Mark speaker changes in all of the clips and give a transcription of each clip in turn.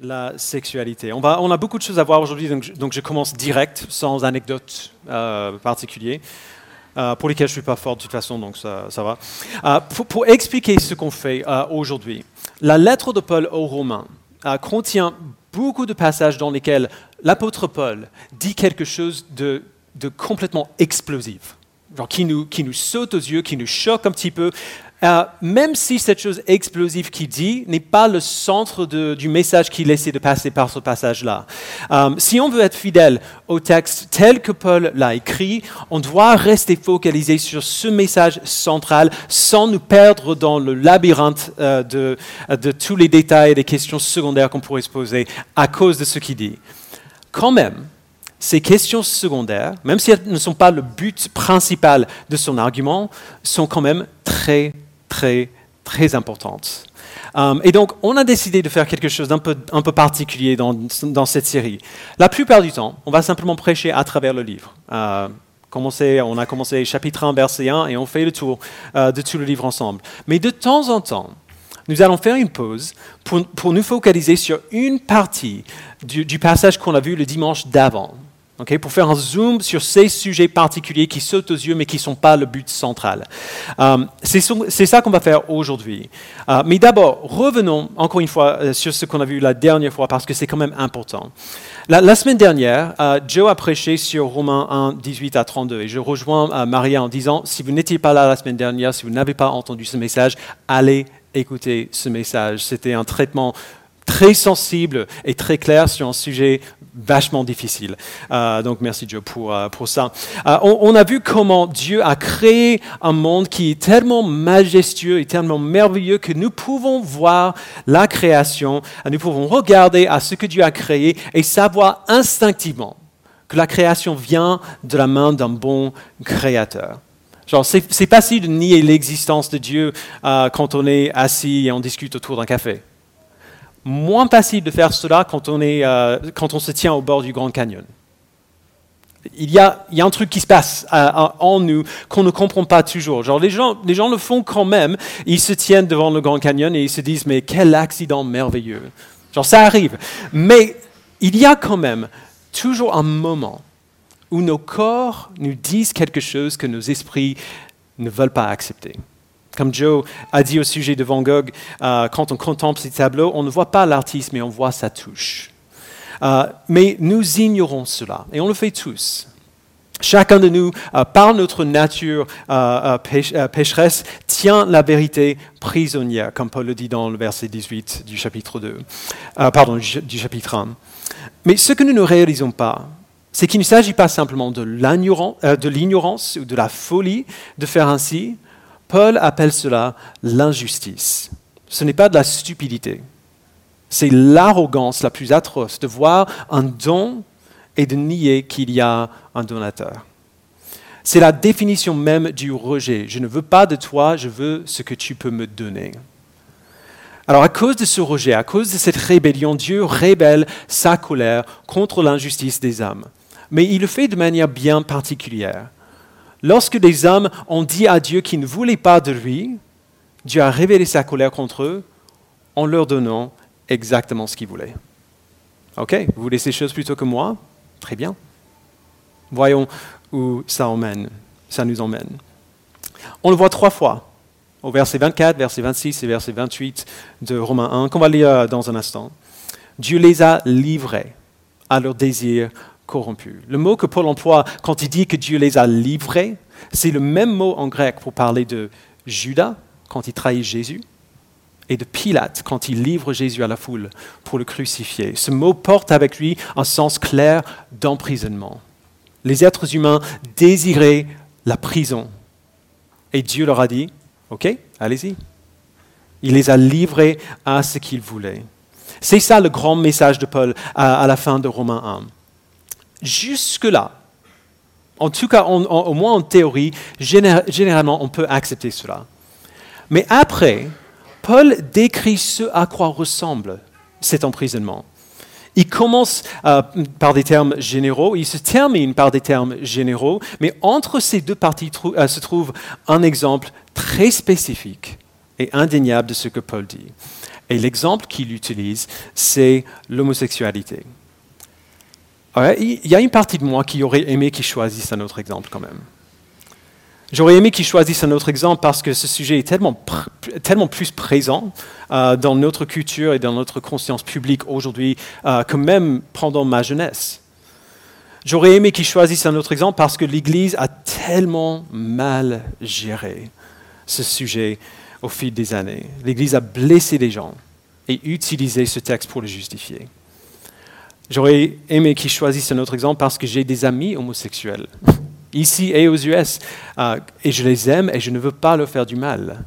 Speaker 1: la sexualité. On, va, on a beaucoup de choses à voir aujourd'hui, donc, je- commence direct, sans anecdote euh, euh, pour lesquelles je ne suis pas fort de toute façon, donc ça, va. Euh, pour, expliquer ce qu'on fait euh, aujourd'hui, la lettre de Paul aux Romains contient beaucoup de passages dans lesquels l'apôtre Paul dit quelque chose de, complètement explosif, qui nous saute aux yeux, qui nous choque un petit peu, euh, même si cette chose explosive qu'il dit n'est pas le centre du message qu'il essaie de passer par ce passage-là. Euh, si on veut être fidèle au texte tel que Paul l'a écrit, on doit rester focalisé sur ce message central sans nous perdre dans le labyrinthe euh, de, de tous les détails et des questions secondaires qu'on pourrait se poser à cause de ce qu'il dit. Quand même, ces questions secondaires, même si elles ne sont pas le but principal de son argument, sont quand même très, très, très importantes. Euh, et donc, on a décidé de faire quelque chose d'un peu, un peu particulier dans, dans cette série. La plupart du temps, on va simplement prêcher à travers le livre. Euh, commencer- on a commencé chapitre 1, verset 1, et on fait le tour euh, de tout le livre ensemble. Mais de temps en temps, nous allons faire une pause pour, pour nous focaliser sur une partie du passage qu'on a vu le dimanche d'avant. Pour faire un zoom sur ces sujets particuliers qui sautent aux yeux mais qui ne sont pas le but central. Euh, c'est ça qu'on va faire aujourd'hui. Euh, mais d'abord, revenons encore une fois euh, sur ce qu'on a vu la dernière fois parce que c'est quand même important. La, semaine dernière, Joe a prêché sur Romains 1, 18 à 32 et je rejoins Maria en disant, si vous n'étiez pas là la semaine dernière, si vous n'avez pas entendu ce message, allez écouter ce message. C'était un traitement très sensible et très clair sur un sujet vachement difficile. Euh, donc merci Joe pour, euh, pour ça. Euh, on, on a vu comment Dieu a créé un monde qui est tellement majestueux et tellement merveilleux que nous pouvons voir la création, nous pouvons regarder à ce que Dieu a créé et savoir instinctivement que la création vient de la main d'un bon créateur. Genre, c'est facile de nier l'existence de Dieu quand on est assis et on discute autour d'un café. Moins facile de faire cela quand on, est, euh, quand on se tient au bord du Grand Canyon. Il y a, il y a un truc qui se passe euh, en nous qu'on ne comprend pas toujours. Genre, les gens, les gens le font quand même. Ils se tiennent devant le Grand Canyon et ils se disent mais quel accident merveilleux. Genre, ça arrive. Mais il y a quand même toujours un moment où nos corps nous disent quelque chose que nos esprits ne veulent pas accepter. Comme Joe a dit au sujet de Van Gogh, euh, quand on contemple ces tableaux, on ne voit pas l'artiste, mais on voit sa touche. Euh, mais nous ignorons cela, et on le fait tous. Chacun de nous, euh, par notre nature péch- pécheresse, tient la vérité prisonnière, comme Paul le dit dans le verset 18 du chapitre 2, euh, pardon, du chapitre 1. Mais ce que nous ne réalisons pas, c'est qu'il ne s'agit pas simplement de l'ignorance ou de la folie de faire ainsi. Paul appelle cela l'injustice. Ce n'est pas de la stupidité. C'est l'arrogance la plus atroce de voir un don et de nier qu'il y a un donateur. C'est la définition même du rejet. Je ne veux pas de toi, je veux ce que tu peux me donner. Alors à cause de ce rejet, à cause de cette rébellion, Dieu révèle sa colère contre l'injustice des hommes. Mais il le fait de manière bien particulière. Lorsque des hommes ont dit à Dieu qu'ils ne voulaient pas de lui, Dieu a révélé sa colère contre eux en leur donnant exactement ce qu'ils voulaient. Ok, vous voulez ces choses plutôt que moi? Très bien. Voyons où ça ça nous emmène. On le voit trois fois, au verset 24, verset 26 et verset 28 de Romains 1, qu'on va lire dans un instant. Dieu les a livrés à leurs désirs corrompus. Le mot que Paul emploie quand il dit que Dieu les a livrés, c'est le même mot en grec pour parler de Judas quand il trahit Jésus et de Pilate quand il livre Jésus à la foule pour le crucifier. Ce mot porte avec lui un sens clair d'emprisonnement. Les êtres humains désiraient la prison. Et Dieu leur a dit, OK, allez-y. Il les a livrés à ce qu'ils voulaient. C'est ça le grand message de Paul à, la fin de Romains 1. Jusque-là, en tout cas, au moins en théorie, géné- généralement, on peut accepter cela. Mais après, Paul décrit ce à quoi ressemble cet emprisonnement. Il commence euh, par des termes généraux, il se termine par des termes généraux, mais entre ces deux parties euh, se trouve un exemple très spécifique et indéniable de ce que Paul dit. Et l'exemple qu'il utilise, c'est l'homosexualité. Il y a une partie de moi qui aurait aimé qu'il choisisse un autre exemple quand même. J'aurais aimé qu'il choisisse un autre exemple parce que ce sujet est tellement, tellement plus présent euh, dans notre culture et dans notre conscience publique aujourd'hui euh, que même pendant ma jeunesse. J'aurais aimé qu'il choisisse un autre exemple parce que l'Église a tellement mal géré ce sujet au fil des années. L'Église a blessé les gens et utilisé ce texte pour le justifier. J'aurais aimé qu'il choisisse un autre exemple parce que j'ai des amis homosexuels, ici et aux US, euh, et je les aime et je ne veux pas leur faire du mal.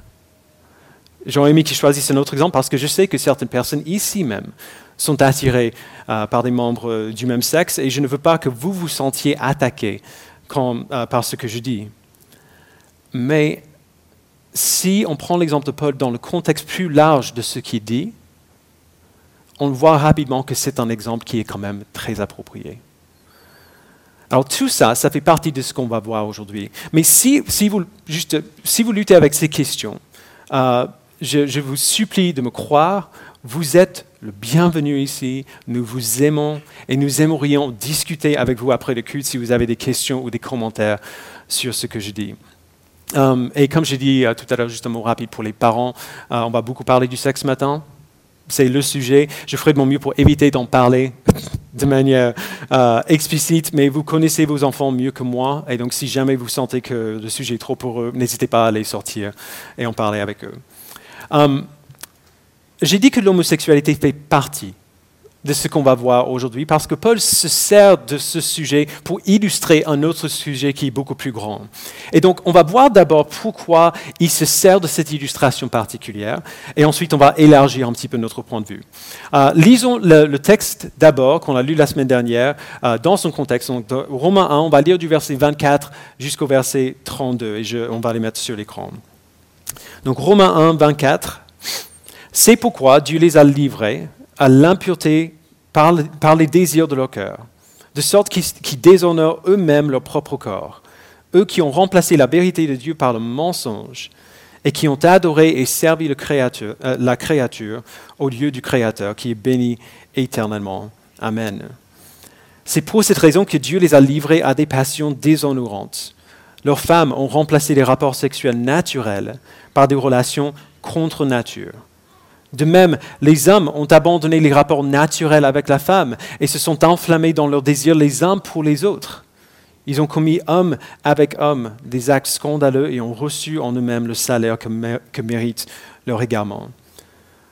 Speaker 1: J'aurais aimé qu'il choisisse un autre exemple parce que je sais que certaines personnes ici même sont attirées euh, par des membres euh, du même sexe et je ne veux pas que vous vous sentiez attaqué par ce que je dis. Mais si on prend l'exemple de Paul dans le contexte plus large de ce qu'il dit, on voit rapidement que c'est un exemple qui est quand même très approprié. Alors tout ça, ça fait partie de ce qu'on va voir aujourd'hui. Mais si, vous, luttez avec ces questions, euh, je, vous supplie de me croire, vous êtes le bienvenu ici, nous vous aimons et nous aimerions discuter avec vous après le culte si vous avez des questions ou des commentaires sur ce que je dis. Euh, et comme j'ai dit euh, tout à l'heure, juste un mot rapide pour les parents, on va beaucoup parler du sexe ce matin c'est le sujet. Je ferai de mon mieux pour éviter d'en parler de manière euh, explicite, mais vous connaissez vos enfants mieux que moi, et donc si jamais vous sentez que le sujet est trop pour eux, n'hésitez pas à les sortir et en parler avec eux. Euh, j'ai dit que l'homosexualité fait partie de ce qu'on va voir aujourd'hui, parce que Paul se sert de ce sujet pour illustrer un autre sujet qui est beaucoup plus grand. Et donc, on va voir d'abord pourquoi il se sert de cette illustration particulière, et ensuite on va élargir un petit peu notre point de vue. Euh, lisons le, texte d'abord, qu'on a lu la semaine dernière, euh, dans son contexte. Donc, Romains 1, on va lire du verset 24 jusqu'au verset 32, et je, on va les mettre sur l'écran. Donc, Romains 1, 24. C'est pourquoi Dieu les a livrés à l'impureté par, les désirs de leur cœur, de sorte qu'ils déshonorent eux-mêmes leur propre corps, eux qui ont remplacé la vérité de Dieu par le mensonge et qui ont adoré et servi euh, la créature au lieu du Créateur qui est béni éternellement. Amen. C'est pour cette raison que Dieu les a livrés à des passions déshonorantes. Leurs femmes ont remplacé les rapports sexuels naturels par des relations contre nature. De même, les hommes ont abandonné les rapports naturels avec la femme et se sont enflammés dans leurs désirs les uns pour les autres. Ils ont commis homme avec homme des actes scandaleux et ont reçu en eux-mêmes le salaire que, mérite leur égarement.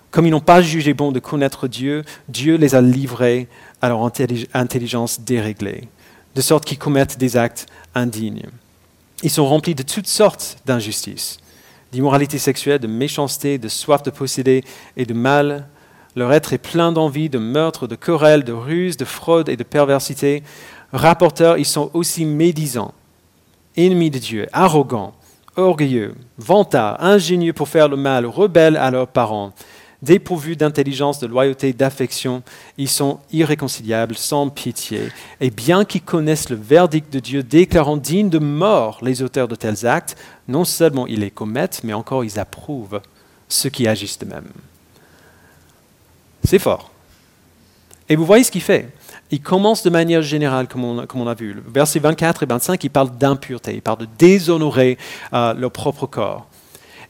Speaker 1: Comme ils n'ont pas jugé bon de connaître Dieu, Dieu les a livrés à leur intelligence déréglée, de sorte qu'ils commettent des actes indignes. Ils sont remplis de toutes sortes d'injustices d'immoralité sexuelle, de méchanceté, de soif de posséder et de mal. Leur être est plein d'envie, de meurtre, de querelles, de ruse, de fraude et de perversité. Rapporteurs, ils sont aussi médisants, ennemis de Dieu, arrogants, orgueilleux, vantards, ingénieux pour faire le mal, rebelles à leurs parents Dépourvus d'intelligence, de loyauté, d'affection, ils sont irréconciliables, sans pitié. Et bien qu'ils connaissent le verdict de Dieu déclarant dignes de mort les auteurs de tels actes, non seulement ils les commettent, mais encore ils approuvent ceux qui agissent de même. C'est fort. Et vous voyez ce qu'il fait. Il commence de manière générale, comme on, a vu. Versets 24 et 25, il parle d'impureté, il parle de déshonorer euh, leur propre corps.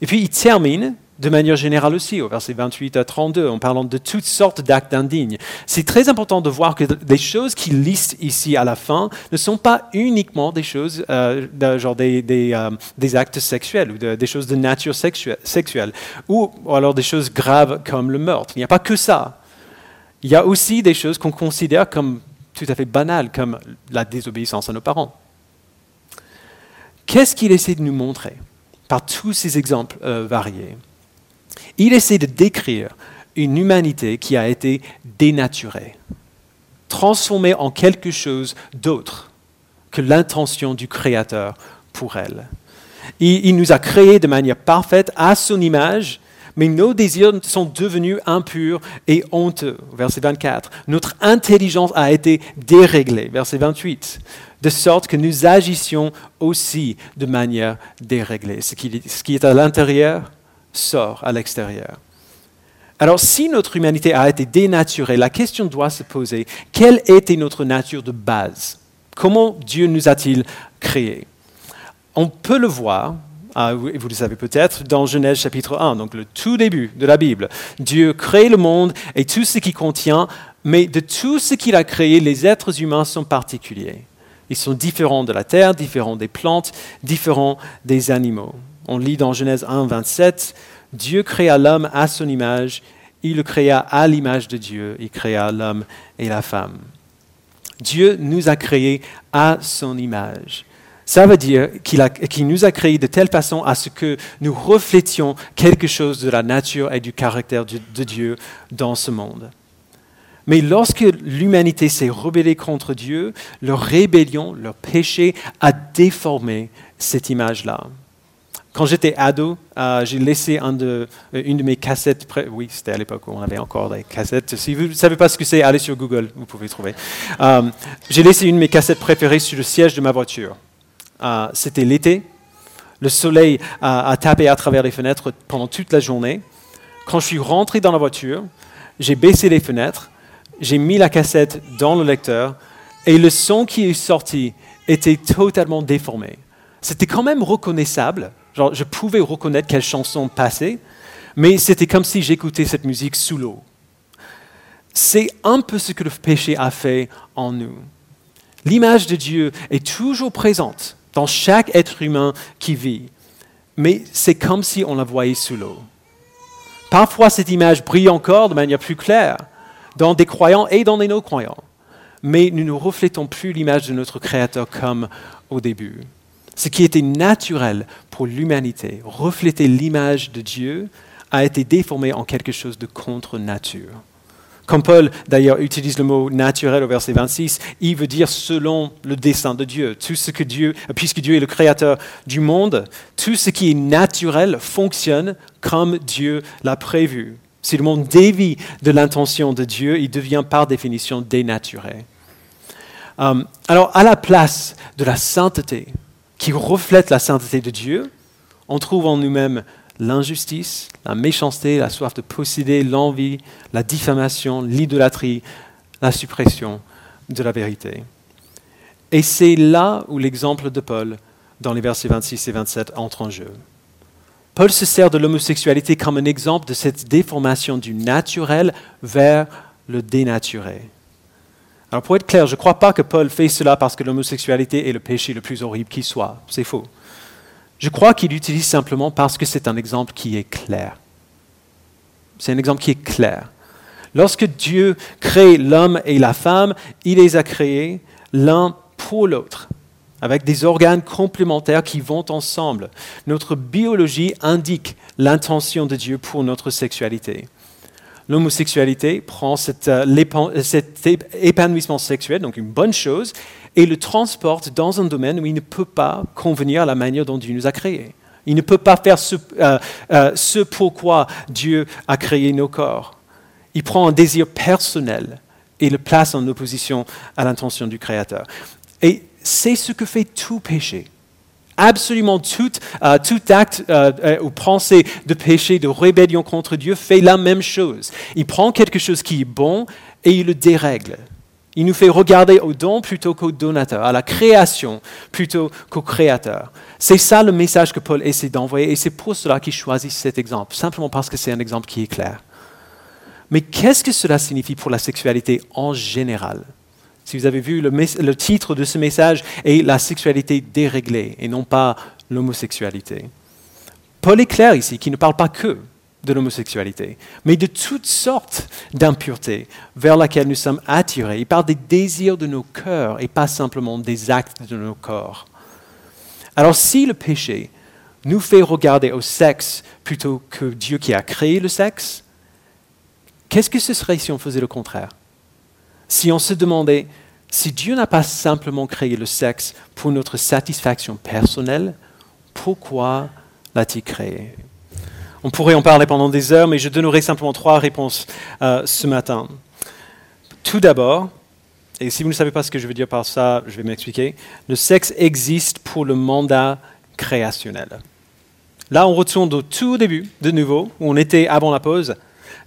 Speaker 1: Et puis il termine de manière générale aussi, au verset 28 à 32, en parlant de toutes sortes d'actes indignes. C'est très important de voir que les choses qu'il liste ici à la fin ne sont pas uniquement des choses, euh, genre des, euh, des, actes sexuels ou des choses de nature sexuelle, ou, alors des choses graves comme le meurtre. Il n'y a pas que ça. Il y a aussi des choses qu'on considère comme tout à fait banales, comme la désobéissance à nos parents. Qu'est-ce qu'il essaie de nous montrer par tous ces exemples euh, variés? Il essaie de décrire une humanité qui a été dénaturée, transformée en quelque chose d'autre que l'intention du Créateur pour elle. Il, nous a créés de manière parfaite à son image, mais nos désirs sont devenus impurs et honteux. Verset 24. Notre intelligence a été déréglée. Verset 28. De sorte que nous agissions aussi de manière déréglée. ce qui est à l'intérieur sort à l'extérieur. Alors si notre humanité a été dénaturée, la question doit se poser, quelle était notre nature de base? Comment Dieu nous a-t-il créés? On peut le voir, ah, vous le savez peut-être, dans Genèse chapitre 1, donc le tout début de la Bible. Dieu crée le monde et tout ce qui contient, mais de tout ce qu'il a créé, les êtres humains sont particuliers. Ils sont différents de la terre, différents des plantes, différents des animaux. On lit dans Genèse 1, 27, Dieu créa l'homme à son image, il le créa à l'image de Dieu, il créa l'homme et la femme. Dieu nous a créés à son image. Ça veut dire qu'il nous a créés de telle façon à ce que nous reflétions quelque chose de la nature et du caractère de Dieu dans ce monde. Mais lorsque l'humanité s'est rebellée contre Dieu, leur rébellion, leur péché a déformé cette image-là. Quand j'étais ado, euh, j'ai laissé euh, une de mes cassettes. Oui, c'était à l'époque où on avait encore des cassettes. Si vous ne savez pas ce que c'est, allez sur Google, vous pouvez trouver. Euh, j'ai laissé une de mes cassettes préférées sur le siège de ma voiture. c'était l'été. Le soleil a tapé à travers les fenêtres pendant toute la journée. Quand je suis rentré dans la voiture, j'ai baissé les fenêtres j'ai mis la cassette dans le lecteur et le son qui est sorti était totalement déformé. C'était quand même reconnaissable, je pouvais reconnaître quelle chanson passait, mais c'était comme si j'écoutais cette musique sous l'eau. C'est un peu ce que le péché a fait en nous. L'image de Dieu est toujours présente dans chaque être humain qui vit, mais c'est comme si on la voyait sous l'eau. Parfois, cette image brille encore de manière plus claire, dans des croyants et dans des non-croyants. Mais nous ne reflétons plus l'image de notre Créateur comme au début. Ce qui était naturel pour l'humanité, refléter l'image de Dieu, a été déformé en quelque chose de contre-nature. Comme Paul d'ailleurs utilise le mot naturel au verset 26, il veut dire selon le dessein de Dieu. Tout ce que Dieu, puisque Dieu est le créateur du monde, tout ce qui est naturel fonctionne comme Dieu l'a prévu. Si le monde dévie de l'intention de Dieu, il devient par définition dénaturé. Euh, alors, à la place de la sainteté, qui reflète la sainteté de Dieu, on trouve en nous-mêmes l'injustice, la méchanceté, la soif de posséder, l'envie, la diffamation, l'idolâtrie, la suppression de la vérité. Et c'est là où l'exemple de Paul, dans les versets 26 et 27, entre en jeu. Paul se sert de l'homosexualité comme un exemple de cette déformation du naturel vers le dénaturé. Alors pour être clair, je ne crois pas que Paul fait cela parce que l'homosexualité est le péché le plus horrible qui soit. C'est faux. Je crois qu'il l'utilise simplement parce que c'est un exemple qui est clair. C'est un exemple qui est clair. Lorsque Dieu crée l'homme et la femme, il les a créés l'un pour l'autre avec des organes complémentaires qui vont ensemble. Notre biologie indique l'intention de Dieu pour notre sexualité. L'homosexualité prend euh, cet, épanouissement sexuel, donc une bonne chose, et le transporte dans un domaine où il ne peut pas convenir à la manière dont Dieu nous a créés. Il ne peut pas faire ce, euh, euh, ce pourquoi Dieu a créé nos corps. Il prend un désir personnel et le place en opposition à l'intention du Créateur. Et c'est ce que fait tout péché. Absolument tout, euh, acte euh, euh, ou pensée de péché, de rébellion contre Dieu fait la même chose. Il prend quelque chose qui est bon et il le dérègle. Il nous fait regarder au don plutôt qu'au donateur, à la création plutôt qu'au créateur. C'est ça le message que Paul essaie d'envoyer et c'est pour cela qu'il choisit cet exemple, simplement parce que c'est un exemple qui est clair. Mais qu'est-ce que cela signifie pour la sexualité en général? Si vous avez vu, le, titre de ce message est La sexualité déréglée et non pas l'homosexualité. Paul est clair ici, qui ne parle pas que de l'homosexualité, mais de toutes sortes d'impuretés vers lesquelles nous sommes attirés. Il parle des désirs de nos cœurs et pas simplement des actes de nos corps. Alors si le péché nous fait regarder au sexe plutôt que Dieu qui a créé le sexe, qu'est-ce que ce serait si on faisait le contraire? Si on se demandait si Dieu n'a pas simplement créé le sexe pour notre satisfaction personnelle, pourquoi l'a-t-il créé? On pourrait en parler pendant des heures, mais je donnerai simplement trois réponses euh, ce matin. Tout d'abord, et si vous ne savez pas ce que je veux dire par ça, je vais m'expliquer, le sexe existe pour le mandat créationnel. Là, on retourne au tout début, de nouveau, où on était avant la pause.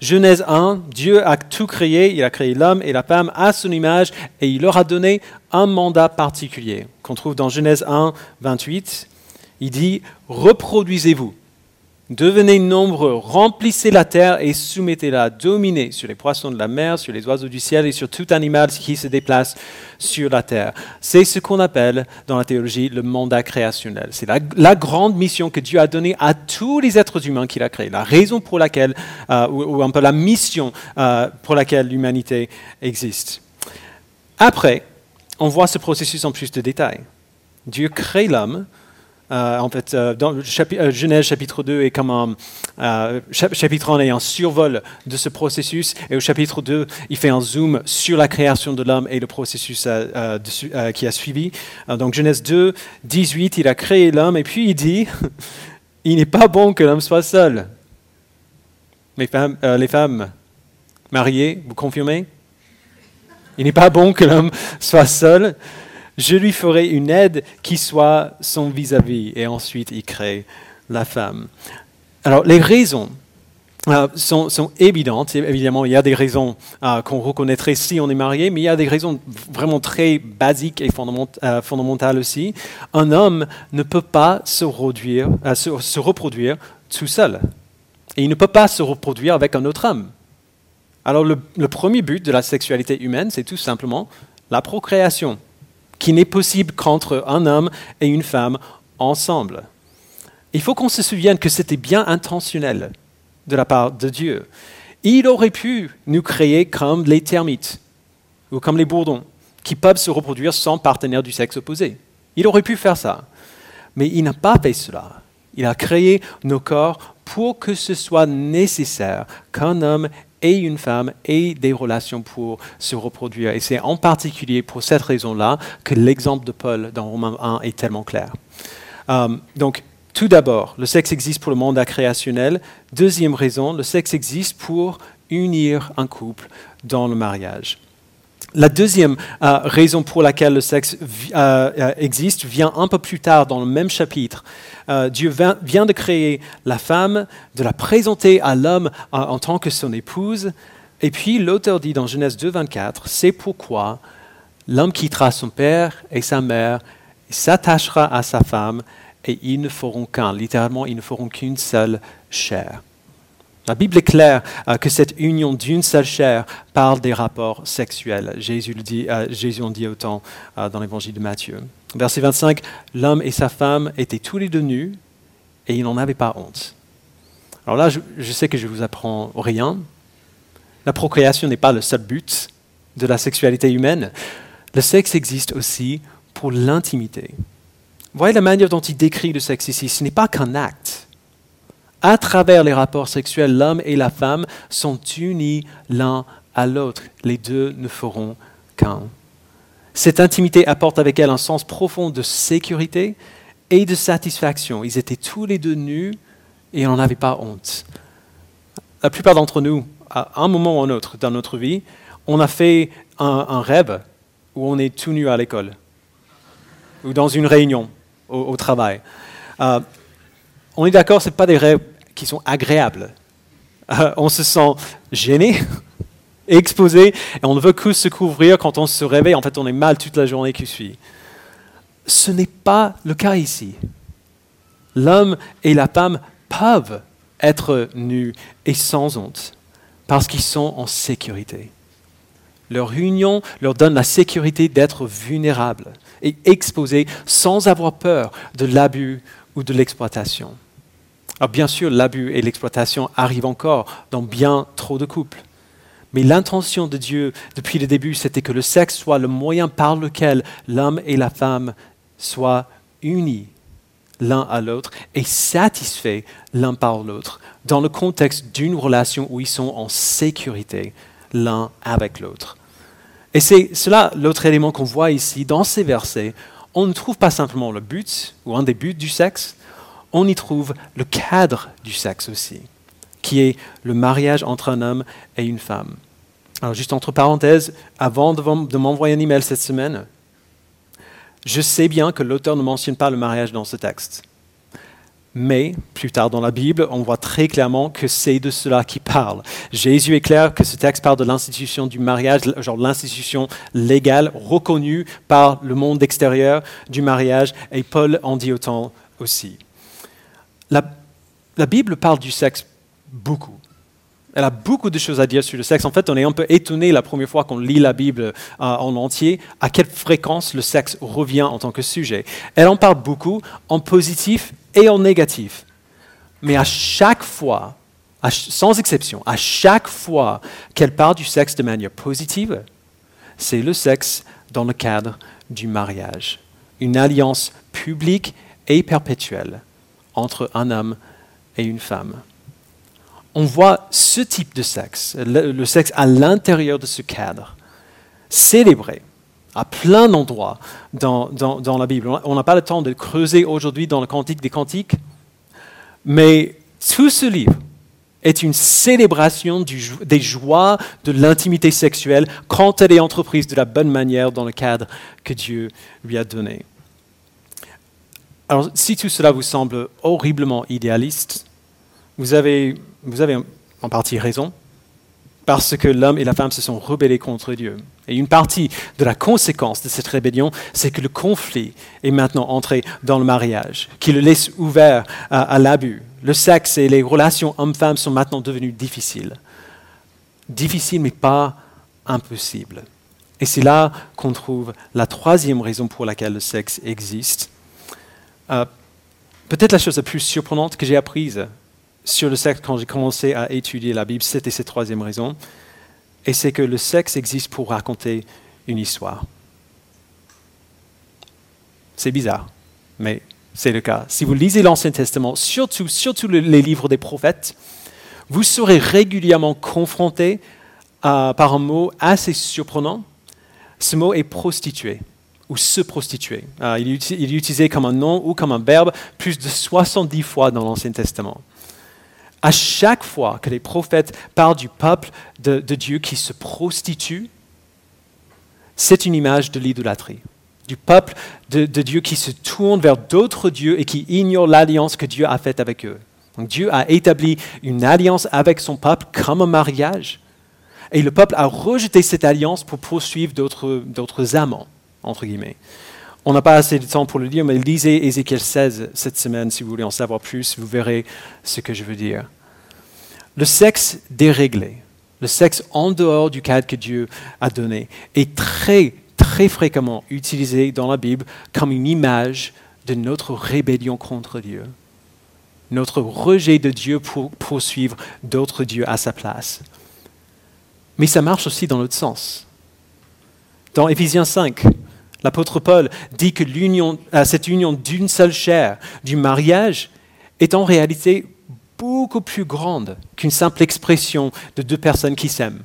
Speaker 1: Genèse 1, Dieu a tout créé, il a créé l'homme et la femme à son image et il leur a donné un mandat particulier qu'on trouve dans Genèse 1, 28. Il dit, reproduisez-vous Devenez nombreux, remplissez la terre et soumettez-la, dominez sur les poissons de la mer, sur les oiseaux du ciel et sur tout animal qui se déplace sur la terre. C'est ce qu'on appelle dans la théologie le mandat créationnel. C'est la, grande mission que Dieu a donnée à tous les êtres humains qu'il a créés, la raison pour laquelle, euh, ou, un peu la mission euh, pour laquelle l'humanité existe. Après, on voit ce processus en plus de détails. Dieu crée l'homme en fait, euh, dans euh, Genèse chapitre 2 est comme un chapitre 1 est un survol de ce processus, et au chapitre 2, il fait un zoom sur la création de l'homme et le processus qui a suivi. donc Genèse 2, 18, il a créé l'homme, et puis il dit, il n'est pas bon que l'homme soit seul. Les femmes, les femmes mariées, vous confirmez? Il n'est pas bon que l'homme soit seul je lui ferai une aide qui soit son vis-à-vis. Et ensuite, il crée la femme. Alors, les raisons euh, sont, évidentes. Évidemment, il y a des raisons euh, qu'on reconnaîtrait si on est marié, mais il y a des raisons vraiment très basiques et euh, fondamentales aussi. Un homme ne peut pas se, se, reproduire tout seul. Et il ne peut pas se reproduire avec un autre homme. Alors, le premier but de la sexualité humaine, c'est tout simplement la procréation qui n'est possible qu'entre un homme et une femme ensemble. Il faut qu'on se souvienne que c'était bien intentionnel de la part de Dieu. Il aurait pu nous créer comme les termites ou comme les bourdons, qui peuvent se reproduire sans partenaire du sexe opposé. Il aurait pu faire ça. Mais il n'a pas fait cela. Il a créé nos corps pour que ce soit nécessaire qu'un homme et une femme et des relations pour se reproduire. Et c'est en particulier pour cette raison-là que l'exemple de Paul dans Romains 1 est tellement clair. Euh, donc, tout d'abord, le sexe existe pour le mandat créationnel. Deuxième raison, le sexe existe pour unir un couple dans le mariage. La deuxième euh, raison pour laquelle le sexe euh, existe vient un peu plus tard dans le même chapitre. Euh, Dieu vient de créer la femme, de la présenter à l'homme en tant que son épouse. Et puis l'auteur dit dans Genèse 2, 24, c'est pourquoi l'homme quittera son père et sa mère, s'attachera à sa femme, et ils ne feront qu'un. Littéralement, ils ne feront qu'une seule chair. La Bible est claire euh, que cette union d'une seule chair parle des rapports sexuels. Jésus, dit, euh, en dit autant euh, dans l'évangile de Matthieu. Verset 25, l'homme et sa femme étaient tous les deux nus et ils n'en avaient pas honte. Alors là, je, je sais que je vous apprends rien. La procréation n'est pas le seul but de la sexualité humaine. Le sexe existe aussi pour l'intimité. Voyez la manière dont il décrit le sexe ici. Ce n'est pas qu'un acte à travers les rapports sexuels, l'homme et la femme sont unis l'un à l'autre. Les deux ne feront qu'un. Cette intimité apporte avec elle un sens profond de sécurité et de satisfaction. Ils étaient tous les deux nus et on n'en avait pas honte. La plupart d'entre nous, à un moment ou un autre dans notre vie, on a fait un, rêve où on est tout nu à l'école ou dans une réunion au, travail. Euh, on est d'accord, ce pas des rêves qui sont agréables. Euh, on se sent gêné, exposé, et on ne veut que se couvrir quand on se réveille. En fait, on est mal toute la journée qui suit. Ce n'est pas le cas ici. L'homme et la femme peuvent être nus et sans honte parce qu'ils sont en sécurité. Leur union leur donne la sécurité d'être vulnérables et exposés sans avoir peur de l'abus ou de l'exploitation. Alors bien sûr, l'abus et l'exploitation arrivent encore dans bien trop de couples. Mais l'intention de Dieu depuis le début, c'était que le sexe soit le moyen par lequel l'homme et la femme soient unis l'un à l'autre et satisfaits l'un par l'autre dans le contexte d'une relation où ils sont en sécurité l'un avec l'autre. Et c'est cela l'autre élément qu'on voit ici dans ces versets on ne trouve pas simplement le but ou un des buts du sexe, on y trouve le cadre du sexe aussi, qui est le mariage entre un homme et une femme. Alors juste entre parenthèses, avant de m'envoyer un email cette semaine, je sais bien que l'auteur ne mentionne pas le mariage dans ce texte. Mais, plus tard dans la Bible, on voit très clairement que c'est de cela qu'il parle. Jésus est clair que ce texte parle de l'institution du mariage, genre l'institution légale reconnue par le monde extérieur du mariage, et Paul en dit autant aussi. La, Bible parle du sexe beaucoup. Elle a beaucoup de choses à dire sur le sexe. En fait, on est un peu étonné la première fois qu'on lit la Bible euh, en entier à quelle fréquence le sexe revient en tant que sujet. Elle en parle beaucoup en positif et en négatif. Mais à chaque fois, sans exception, à chaque fois qu'elle parle du sexe de manière positive, c'est le sexe dans le cadre du mariage. Une alliance publique et perpétuelle entre un homme et une femme on voit ce type de sexe, le, sexe à l'intérieur de ce cadre, célébré à plein d'endroits dans, la Bible. On n'a pas le temps de creuser aujourd'hui dans le Cantique des Cantiques, mais tout ce livre est une célébration des joies de l'intimité sexuelle quand elle est entreprise de la bonne manière dans le cadre que Dieu lui a donné. Alors, si tout cela vous semble horriblement idéaliste, vous avez, en partie raison, parce que l'homme et la femme se sont rebellés contre Dieu. Et une partie de la conséquence de cette rébellion, c'est que le conflit est maintenant entré dans le mariage, qui le laisse ouvert à, l'abus. Le sexe et les relations hommes-femmes sont maintenant devenus difficiles. Difficiles, mais pas impossibles. Et c'est là qu'on trouve la troisième raison pour laquelle le sexe existe. Euh, peut-être la chose la plus surprenante que j'ai apprise sur le sexe quand j'ai commencé à étudier la Bible, c'était cette troisième raison. Et c'est que le sexe existe pour raconter une histoire. C'est bizarre, mais c'est le cas. Si vous lisez l'Ancien Testament, surtout, surtout les livres des prophètes, vous serez régulièrement confronté par un mot assez surprenant. Ce mot est prostituée ou se prostituer. Euh, il, est, il est utilisé comme un nom ou comme un verbe plus de 70 fois dans l'Ancien Testament à chaque fois que les prophètes parlent du peuple de, Dieu qui se prostitue, c'est une image de l'idolâtrie, du peuple de, Dieu qui se tourne vers d'autres dieux et qui ignore l'alliance que Dieu a faite avec eux. Dieu a établi une alliance avec son peuple comme un mariage, et le peuple a rejeté cette alliance pour poursuivre d'autres amants, entre guillemets. On n'a pas assez de temps pour le lire, mais lisez Ézéchiel 16 cette semaine si vous voulez en savoir plus, vous verrez ce que je veux dire. Le sexe déréglé, le sexe en dehors du cadre que Dieu a donné, est très, très fréquemment utilisé dans la Bible comme une image de notre rébellion contre Dieu, notre rejet de Dieu pour poursuivre d'autres dieux à sa place. Mais ça marche aussi dans l'autre sens. Dans Éphésiens 5, L'apôtre Paul dit que euh, cette union d'une seule chair, du mariage, est en réalité beaucoup plus grande qu'une simple expression de deux personnes qui s'aiment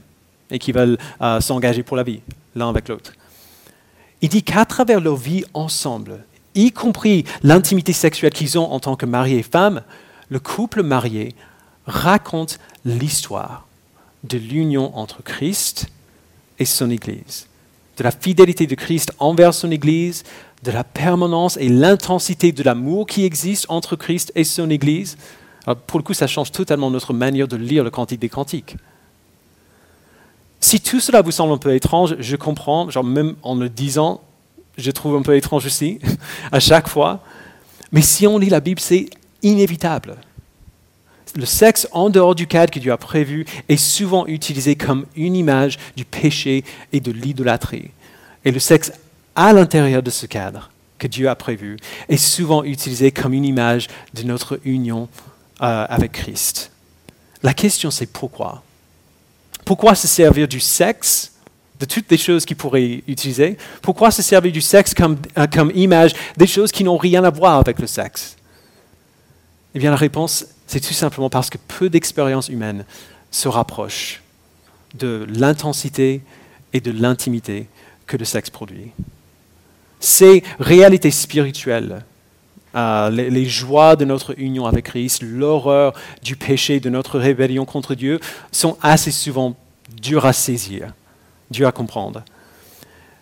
Speaker 1: et qui veulent euh, s'engager pour la vie, l'un avec l'autre. Il dit qu'à travers leur vie ensemble, y compris l'intimité sexuelle qu'ils ont en tant que mari et femme, le couple marié raconte l'histoire de l'union entre Christ et son Église de la fidélité de Christ envers son Église, de la permanence et l'intensité de l'amour qui existe entre Christ et son Église. pour le coup, ça change totalement notre manière de lire le Cantique des Cantiques. Si tout cela vous semble un peu étrange, je comprends, genre même en le disant, je trouve un peu étrange aussi, à chaque fois. Mais si on lit la Bible, c'est inévitable le sexe en dehors du cadre que Dieu a prévu est souvent utilisé comme une image du péché et de l'idolâtrie. Et le sexe à l'intérieur de ce cadre que Dieu a prévu est souvent utilisé comme une image de notre union euh, avec Christ. La question c'est pourquoi? Pourquoi se servir du sexe de toutes les choses qu'il pourrait utiliser? Pourquoi se servir du sexe comme, euh, comme image des choses qui n'ont rien à voir avec le sexe? Eh bien la réponse c'est tout simplement parce que peu d'expériences humaines se rapprochent de l'intensité et de l'intimité que le sexe produit. Ces réalités spirituelles, euh, les, joies de notre union avec Christ, l'horreur du péché, de notre rébellion contre Dieu, sont assez souvent dures à saisir, dures à comprendre.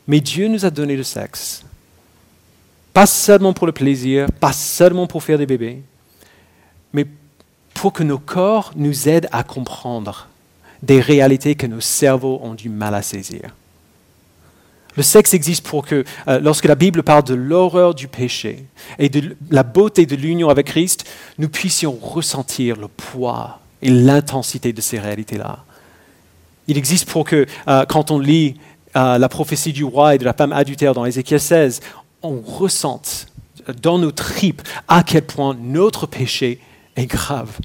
Speaker 1: Mais Dieu nous a donné le sexe, pas seulement pour le plaisir, pas seulement pour faire des bébés, mais pour que nos corps nous aident à comprendre des réalités que nos cerveaux ont du mal à saisir. Le sexe existe pour que, euh, lorsque la Bible parle de l'horreur du péché et de la beauté de l'union avec Christ, nous puissions ressentir le poids et l'intensité de ces réalités-là. Il existe pour que, euh, quand on lit euh, la prophétie du roi et de la femme adultère dans Ézéchiel 16, on ressente dans nos tripes à quel point notre péché est grave.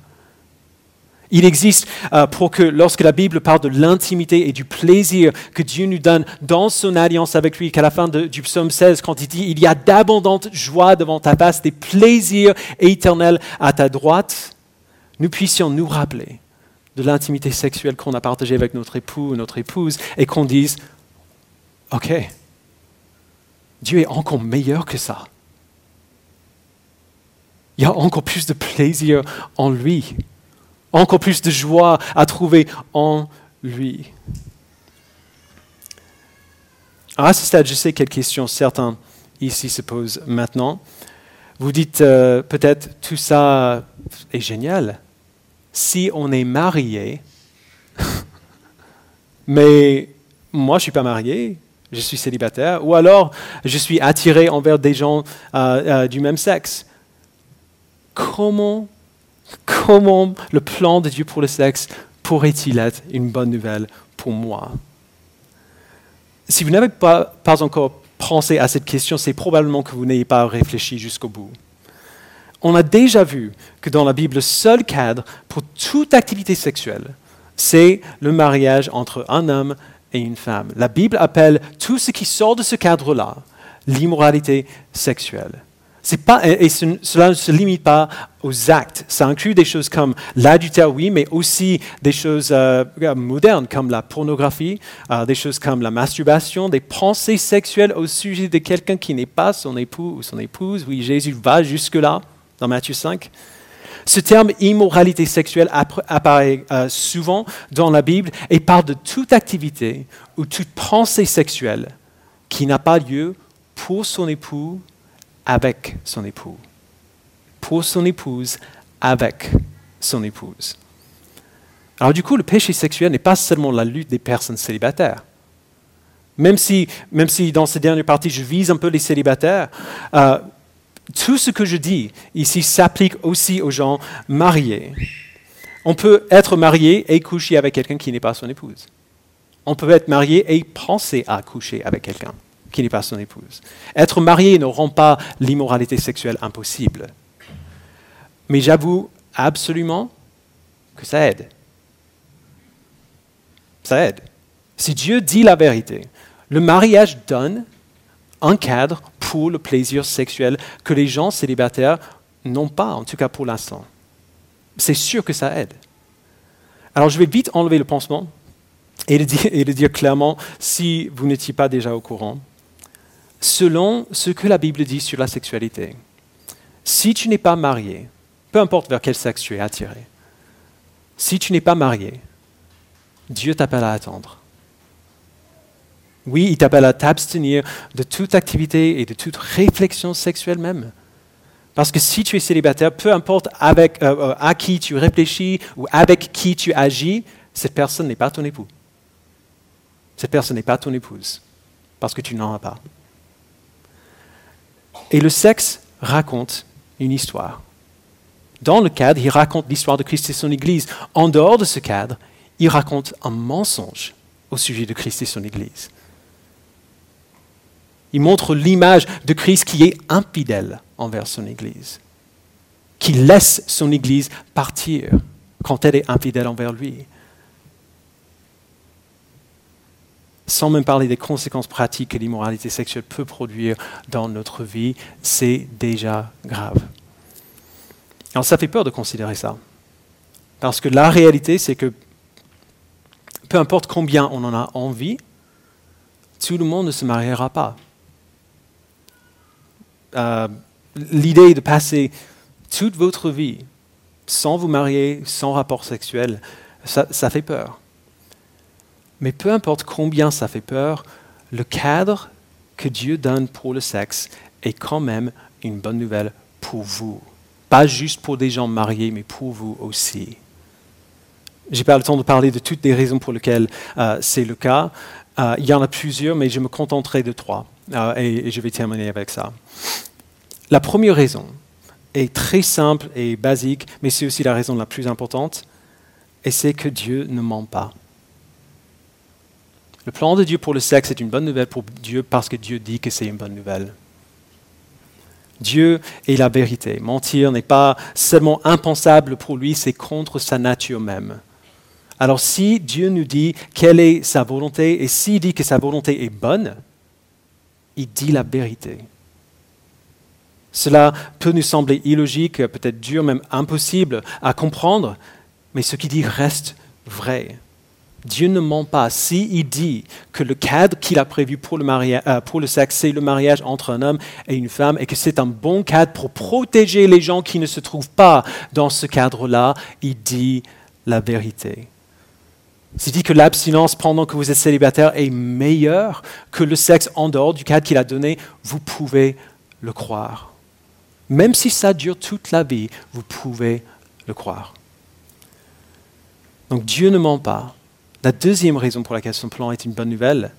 Speaker 1: Il existe euh, pour que lorsque la Bible parle de l'intimité et du plaisir que Dieu nous donne dans son alliance avec lui, qu'à la fin du psaume 16, quand il dit Il y a d'abondantes joies devant ta face, des plaisirs éternels à ta droite, nous puissions nous rappeler de l'intimité sexuelle qu'on a partagée avec notre époux ou notre épouse et qu'on dise Ok, Dieu est encore meilleur que ça. Il y a encore plus de plaisir en lui encore plus de joie à trouver en lui. à ce stade, je sais quelles questions certains ici se posent maintenant. Vous dites euh, peut-être tout ça est génial si on est marié, mais moi je ne suis pas marié, je suis célibataire, ou alors je suis attiré envers des gens euh, euh, du même sexe. Comment Comment le plan de Dieu pour le sexe pourrait-il être une bonne nouvelle pour moi? Si vous n'avez pas, encore pensé à cette question, c'est probablement que vous n'ayez pas réfléchi jusqu'au bout. On a déjà vu que dans la Bible, le seul cadre pour toute activité sexuelle, c'est le mariage entre un homme et une femme. La Bible appelle tout ce qui sort de ce cadre-là l'immoralité sexuelle et cela ne se limite pas aux actes. Ça inclut des choses comme l'adultère, oui, mais aussi des choses euh, modernes comme la pornographie, euh, des choses comme la masturbation, des pensées sexuelles au sujet de quelqu'un qui n'est pas son époux ou son épouse. Oui, Jésus va jusque-là dans Matthieu 5. Ce terme immoralité sexuelle apparaît euh, souvent dans la Bible et parle de toute activité ou toute pensée sexuelle qui n'a pas lieu pour son époux avec son époux. Pour son épouse, avec son épouse. Alors du coup, le péché sexuel n'est pas seulement la lutte des personnes célibataires. Même si, même si dans cette dernière partie, je vise un peu les célibataires, euh, tout ce que je dis ici s'applique aussi aux gens mariés. On peut être marié et coucher avec quelqu'un qui n'est pas son épouse. On peut être marié et penser à coucher avec quelqu'un qui n'est pas son épouse. Être marié ne rend pas l'immoralité sexuelle impossible. Mais j'avoue absolument que ça aide. Ça aide. Si Dieu dit la vérité, le mariage donne un cadre pour le plaisir sexuel que les gens célibataires n'ont pas, en tout cas pour l'instant. C'est sûr que ça aide. Alors je vais vite enlever le pansement et le dire, et le dire clairement si vous n'étiez pas déjà au courant selon ce que la Bible dit sur la sexualité. Si tu n'es pas marié, peu importe vers quel sexe tu es attiré, si tu n'es pas marié, Dieu t'appelle à attendre. Oui, il t'appelle à t'abstenir de toute activité et de toute réflexion sexuelle même. Parce que si tu es célibataire, peu importe avec, euh, euh, à qui tu réfléchis ou avec qui tu agis, cette personne n'est pas ton époux. Cette personne n'est pas ton épouse, parce que tu n'en as pas. Et le sexe raconte une histoire. Dans le cadre, il raconte l'histoire de Christ et son Église. En dehors de ce cadre, il raconte un mensonge au sujet de Christ et son Église. Il montre l'image de Christ qui est infidèle envers son Église, qui laisse son Église partir quand elle est infidèle envers lui. Sans même parler des conséquences pratiques que l'immoralité sexuelle peut produire dans notre vie, c'est déjà grave. Alors ça fait peur de considérer ça. Parce que la réalité, c'est que peu importe combien on en a envie, tout le monde ne se mariera pas. Euh, l'idée de passer toute votre vie sans vous marier, sans rapport sexuel, ça fait peur. Mais peu importe combien ça fait peur, le cadre que Dieu donne pour le sexe est quand même une bonne nouvelle pour vous. pas juste pour des gens mariés, mais pour vous aussi. Je n'ai pas le temps de parler de toutes les raisons pour lesquelles euh, c'est le cas. Euh, il y en a plusieurs, mais je me contenterai de trois. Euh, et, je vais terminer avec ça. La première raison est très simple et basique, mais c'est aussi la raison la plus importante, et c'est que Dieu ne ment pas. Le plan de Dieu pour le sexe est une bonne nouvelle pour Dieu parce que Dieu dit que c'est une bonne nouvelle. Dieu est la vérité. Mentir n'est pas seulement impensable pour lui, c'est contre sa nature même. Alors si Dieu nous dit quelle est sa volonté, et s'il dit que sa volonté est bonne, il dit la vérité. Cela peut nous sembler illogique, peut-être dur, même impossible à comprendre, mais ce qu'il dit reste vrai. Dieu ne ment pas. S'il il dit que le cadre qu'il a prévu pour le, euh, pour le sexe, c'est le mariage entre un homme et une femme, et que c'est un bon cadre pour protéger les gens qui ne se trouvent pas dans ce cadre-là, il dit la vérité. S'il dit que l'abstinence pendant que vous êtes célibataire est meilleure que le sexe en dehors du cadre qu'il a donné, vous pouvez le croire. Même si ça dure toute la vie, vous pouvez le croire. Donc Dieu ne ment pas. La deuxième raison pour laquelle son plan est une bonne nouvelle,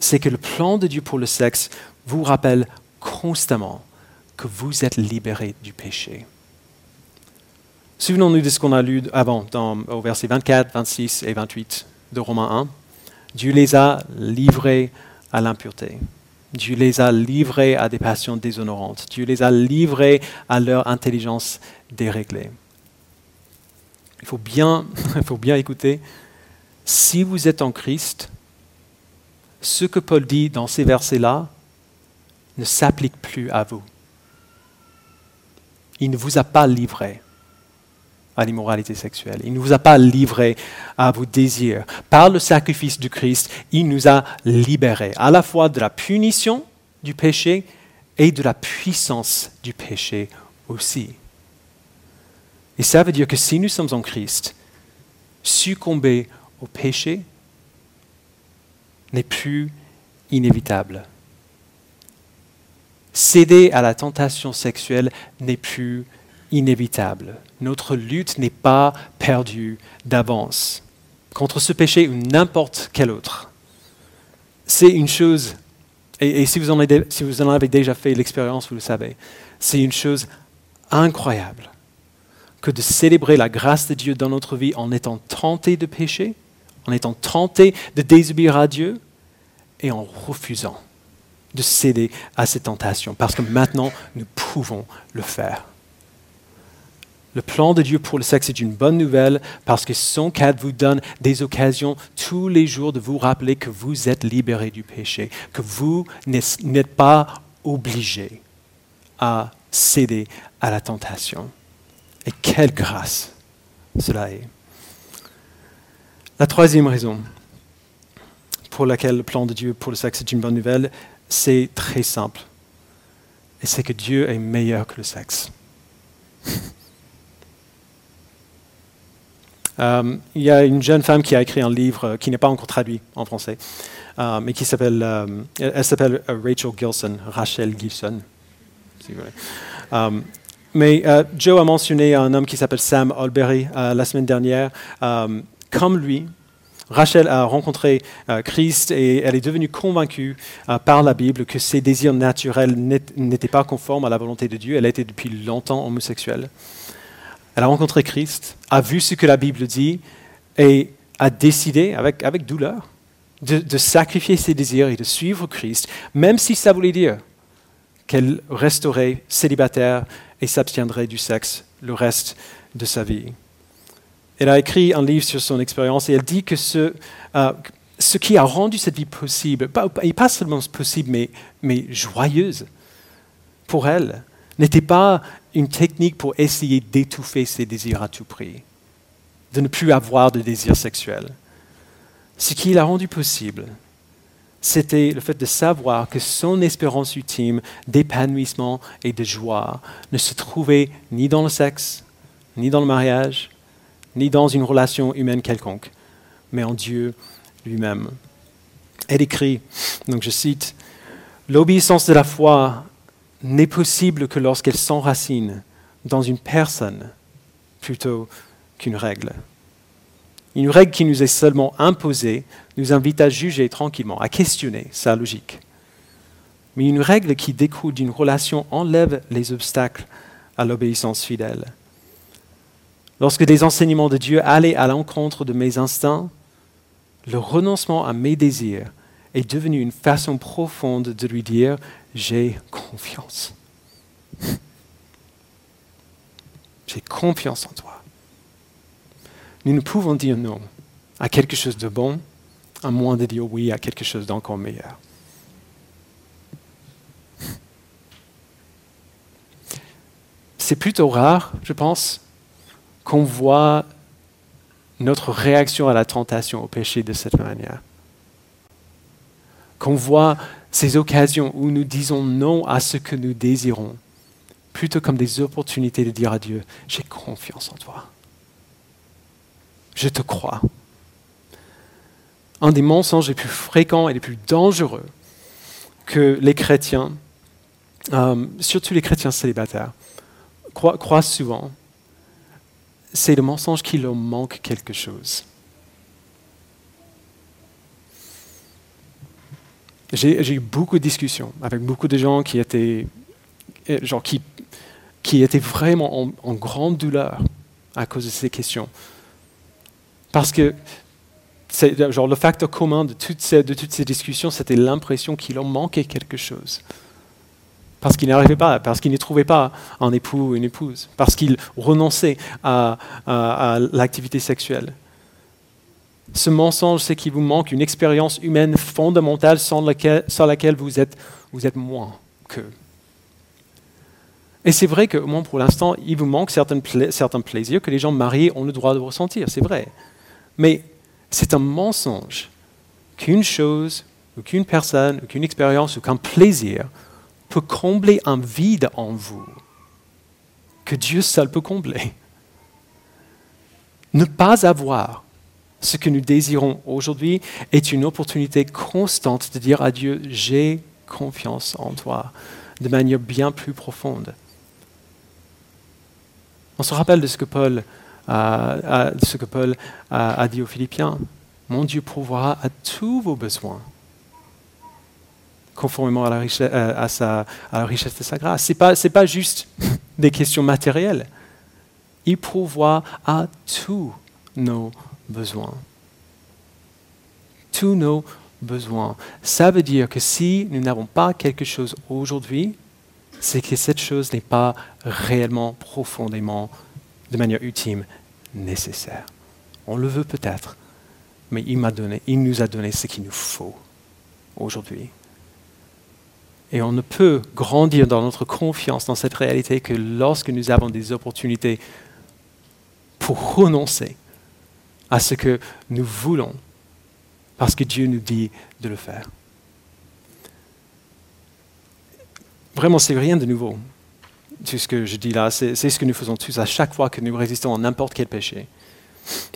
Speaker 1: c'est que le plan de Dieu pour le sexe vous rappelle constamment que vous êtes libérés du péché. Souvenons-nous de ce qu'on a lu avant, dans, au verset 24, 26 et 28 de Romains 1. Dieu les a livrés à l'impureté. Dieu les a livrés à des passions déshonorantes. Dieu les a livrés à leur intelligence déréglée. Il faut bien, il faut bien écouter. Si vous êtes en Christ, ce que Paul dit dans ces versets-là ne s'applique plus à vous. Il ne vous a pas livré à l'immoralité sexuelle. Il ne vous a pas livré à vos désirs. Par le sacrifice du Christ, il nous a libérés à la fois de la punition du péché et de la puissance du péché aussi. Et ça veut dire que si nous sommes en Christ, succomber au péché n'est plus inévitable. Céder à la tentation sexuelle n'est plus inévitable. Notre lutte n'est pas perdue d'avance contre ce péché ou n'importe quel autre. C'est une chose, et, si, vous en avez, si vous en avez déjà fait l'expérience, vous le savez, c'est une chose incroyable que de célébrer la grâce de Dieu dans notre vie en étant tenté de pécher, en étant tenté de désobéir à Dieu et en refusant de céder à ces tentations, parce que maintenant nous pouvons le faire. Le plan de Dieu pour le sexe est une bonne nouvelle parce que son cadre vous donne des occasions tous les jours de vous rappeler que vous êtes libéré du péché, que vous n'êtes pas obligé à céder à la tentation. Et quelle grâce cela est. La troisième raison pour laquelle le plan de Dieu pour le sexe est une bonne nouvelle, c'est très simple. Et c'est que Dieu est meilleur que le sexe. Euh, il y a une jeune femme qui a écrit un livre euh, qui n'est pas encore traduit en français, euh, mais qui s'appelle, elle s'appelle Rachel Gilson, Rachel Gilson, mais Joe a mentionné un homme qui s'appelle Sam Alberry la semaine dernière. Comme lui, Rachel a rencontré Christ et elle est devenue convaincue par la Bible que ses désirs naturels n'étaient pas conformes à la volonté de Dieu. Elle était depuis longtemps homosexuelle. Elle a rencontré Christ, a vu ce que la Bible dit et a décidé, avec, avec douleur, de, sacrifier ses désirs et de suivre Christ, même si ça voulait dire qu'elle resterait célibataire et s'abstiendrait du sexe le reste de sa vie. Elle a écrit un livre sur son expérience et elle dit que ce, euh, ce qui a rendu cette vie possible, et pas seulement possible, mais, mais joyeuse pour elle, n'était pas une technique pour essayer d'étouffer ses désirs à tout prix, de ne plus avoir de désirs sexuels. Ce qui l'a rendu possible, c'était le fait de savoir que son espérance ultime d'épanouissement et de joie ne se trouvait ni dans le sexe, ni dans le mariage, ni dans une relation humaine quelconque, mais en Dieu lui-même. Elle écrit, donc je cite, L'obéissance de la foi n'est possible que lorsqu'elle s'enracine dans une personne plutôt qu'une règle. Une règle qui nous est seulement imposée nous invite à juger tranquillement, à questionner sa logique. Mais une règle qui découle d'une relation enlève les obstacles à l'obéissance fidèle. Lorsque des enseignements de Dieu allaient à l'encontre de mes instincts, le renoncement à mes désirs est devenu une façon profonde de lui dire j'ai confiance. J'ai confiance en toi. Nous ne pouvons dire non à quelque chose de bon à moins de dire oui à quelque chose d'encore meilleur. C'est plutôt rare, je pense, qu'on voit notre réaction à la tentation, au péché de cette manière. Qu'on voit ces occasions où nous disons non à ce que nous désirons, plutôt comme des opportunités de dire à Dieu, j'ai confiance en toi. Je te crois. Un des mensonges les plus fréquents et les plus dangereux que les chrétiens, euh, surtout les chrétiens célibataires, croient souvent, c'est le mensonge qu'il leur manque quelque chose. J'ai eu beaucoup de discussions avec beaucoup de gens qui étaient, euh, genre qui, qui étaient vraiment en, grande douleur à cause de ces questions. Parce que genre, le facteur commun de toutes ces, de toutes ces discussions, c'était l'impression qu'il leur manquait quelque chose parce qu'il n'arrivait pas, parce qu'il ne trouvait pas un époux ou une épouse, parce qu'il renonçait à, l'activité sexuelle. Ce mensonge, c'est qu'il vous manque une expérience humaine fondamentale sans laquelle, vous êtes moins que. Et c'est vrai que, au moins pour l'instant, il vous manque certains, certains plaisirs que les gens mariés ont le droit de ressentir, c'est vrai. Mais c'est un mensonge qu'une chose, ou qu'une personne, ou qu'une expérience, ou qu'un plaisir peut combler un vide en vous que Dieu seul peut combler. Ne pas avoir ce que nous désirons aujourd'hui est une opportunité constante de dire à Dieu, j'ai confiance en toi, de manière bien plus profonde. On se rappelle de ce que Paul ce que Paul a dit aux Philippiens. Mon Dieu pourvoira à tous vos besoins conformément à la richesse, euh, à la richesse de sa grâce. Ce n'est pas, juste des questions matérielles. Il pourvoit à tous nos besoins. Tous nos besoins. Ça veut dire que si nous n'avons pas quelque chose aujourd'hui, c'est que cette chose n'est pas réellement, profondément, de manière ultime, nécessaire. On le veut peut-être, mais il, donné, il nous a donné ce qu'il nous faut aujourd'hui. Et on ne peut grandir dans notre confiance dans cette réalité que lorsque nous avons des opportunités pour renoncer à ce que nous voulons, parce que Dieu nous dit de le faire. Vraiment, c'est rien de nouveau. Tout ce que je dis là, c'est ce que nous faisons tous à chaque fois que nous résistons à n'importe quel péché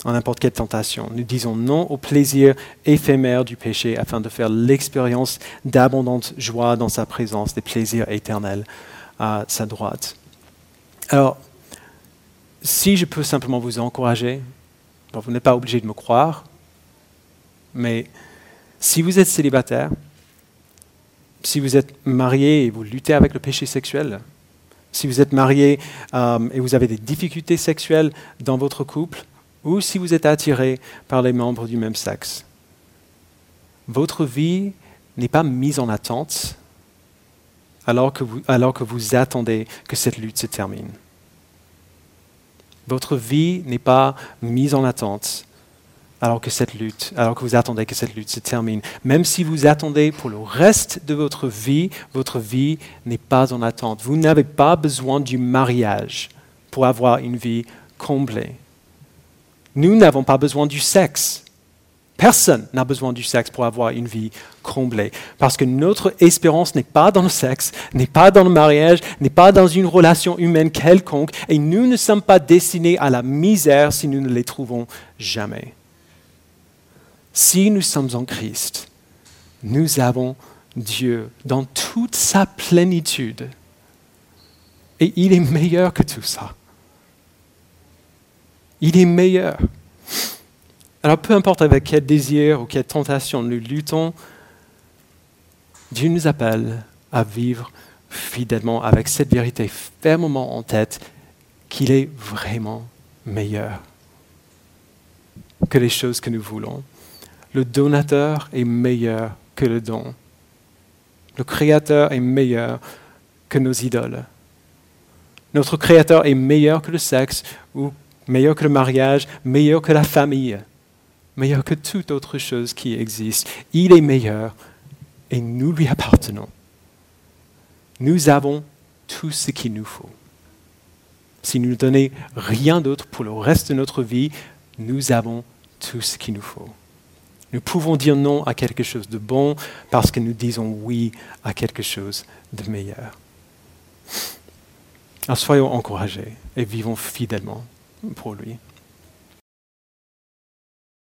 Speaker 1: en n'importe quelle tentation. Nous disons non au plaisir éphémère du péché afin de faire l'expérience d'abondante joie dans sa présence, des plaisirs éternels à sa droite. Alors, si je peux simplement vous encourager, vous n'êtes pas obligé de me croire, mais si vous êtes célibataire, si vous êtes marié et vous luttez avec le péché sexuel, si vous êtes marié euh, et vous avez des difficultés sexuelles dans votre couple, ou si vous êtes attiré par les membres du même sexe. Votre vie n'est pas mise en attente alors que, vous, alors que vous attendez que cette lutte se termine. Votre vie n'est pas mise en attente alors que cette lutte, alors que vous attendez que cette lutte se termine. Même si vous attendez pour le reste de votre vie, votre vie n'est pas en attente. Vous n'avez pas besoin du mariage pour avoir une vie comblée. Nous n'avons pas besoin du sexe. Personne n'a besoin du sexe pour avoir une vie comblée. Parce que notre espérance n'est pas dans le sexe, n'est pas dans le mariage, n'est pas dans une relation humaine quelconque. Et nous ne sommes pas destinés à la misère si nous ne les trouvons jamais. Si nous sommes en Christ, nous avons Dieu dans toute sa plénitude Et il est meilleur que tout ça. Il est meilleur. Alors peu importe avec quel désir ou quelle tentation nous luttons, Dieu nous appelle à vivre fidèlement avec cette vérité fermement en tête qu'il est vraiment meilleur que les choses que nous voulons. Le donateur est meilleur que le don. Le Créateur est meilleur que nos idoles. Notre Créateur est meilleur que le sexe, ou meilleur que le mariage, meilleur que la famille, meilleur que toute autre chose qui existe. Il est meilleur et nous lui appartenons. Nous avons tout ce qu'il nous faut. Si nous ne donnons rien d'autre pour le reste de notre vie, nous avons tout ce qu'il nous faut. Nous pouvons dire non à quelque chose de bon parce que nous disons oui à quelque chose de meilleur. Alors soyons encouragés et vivons fidèlement pour lui.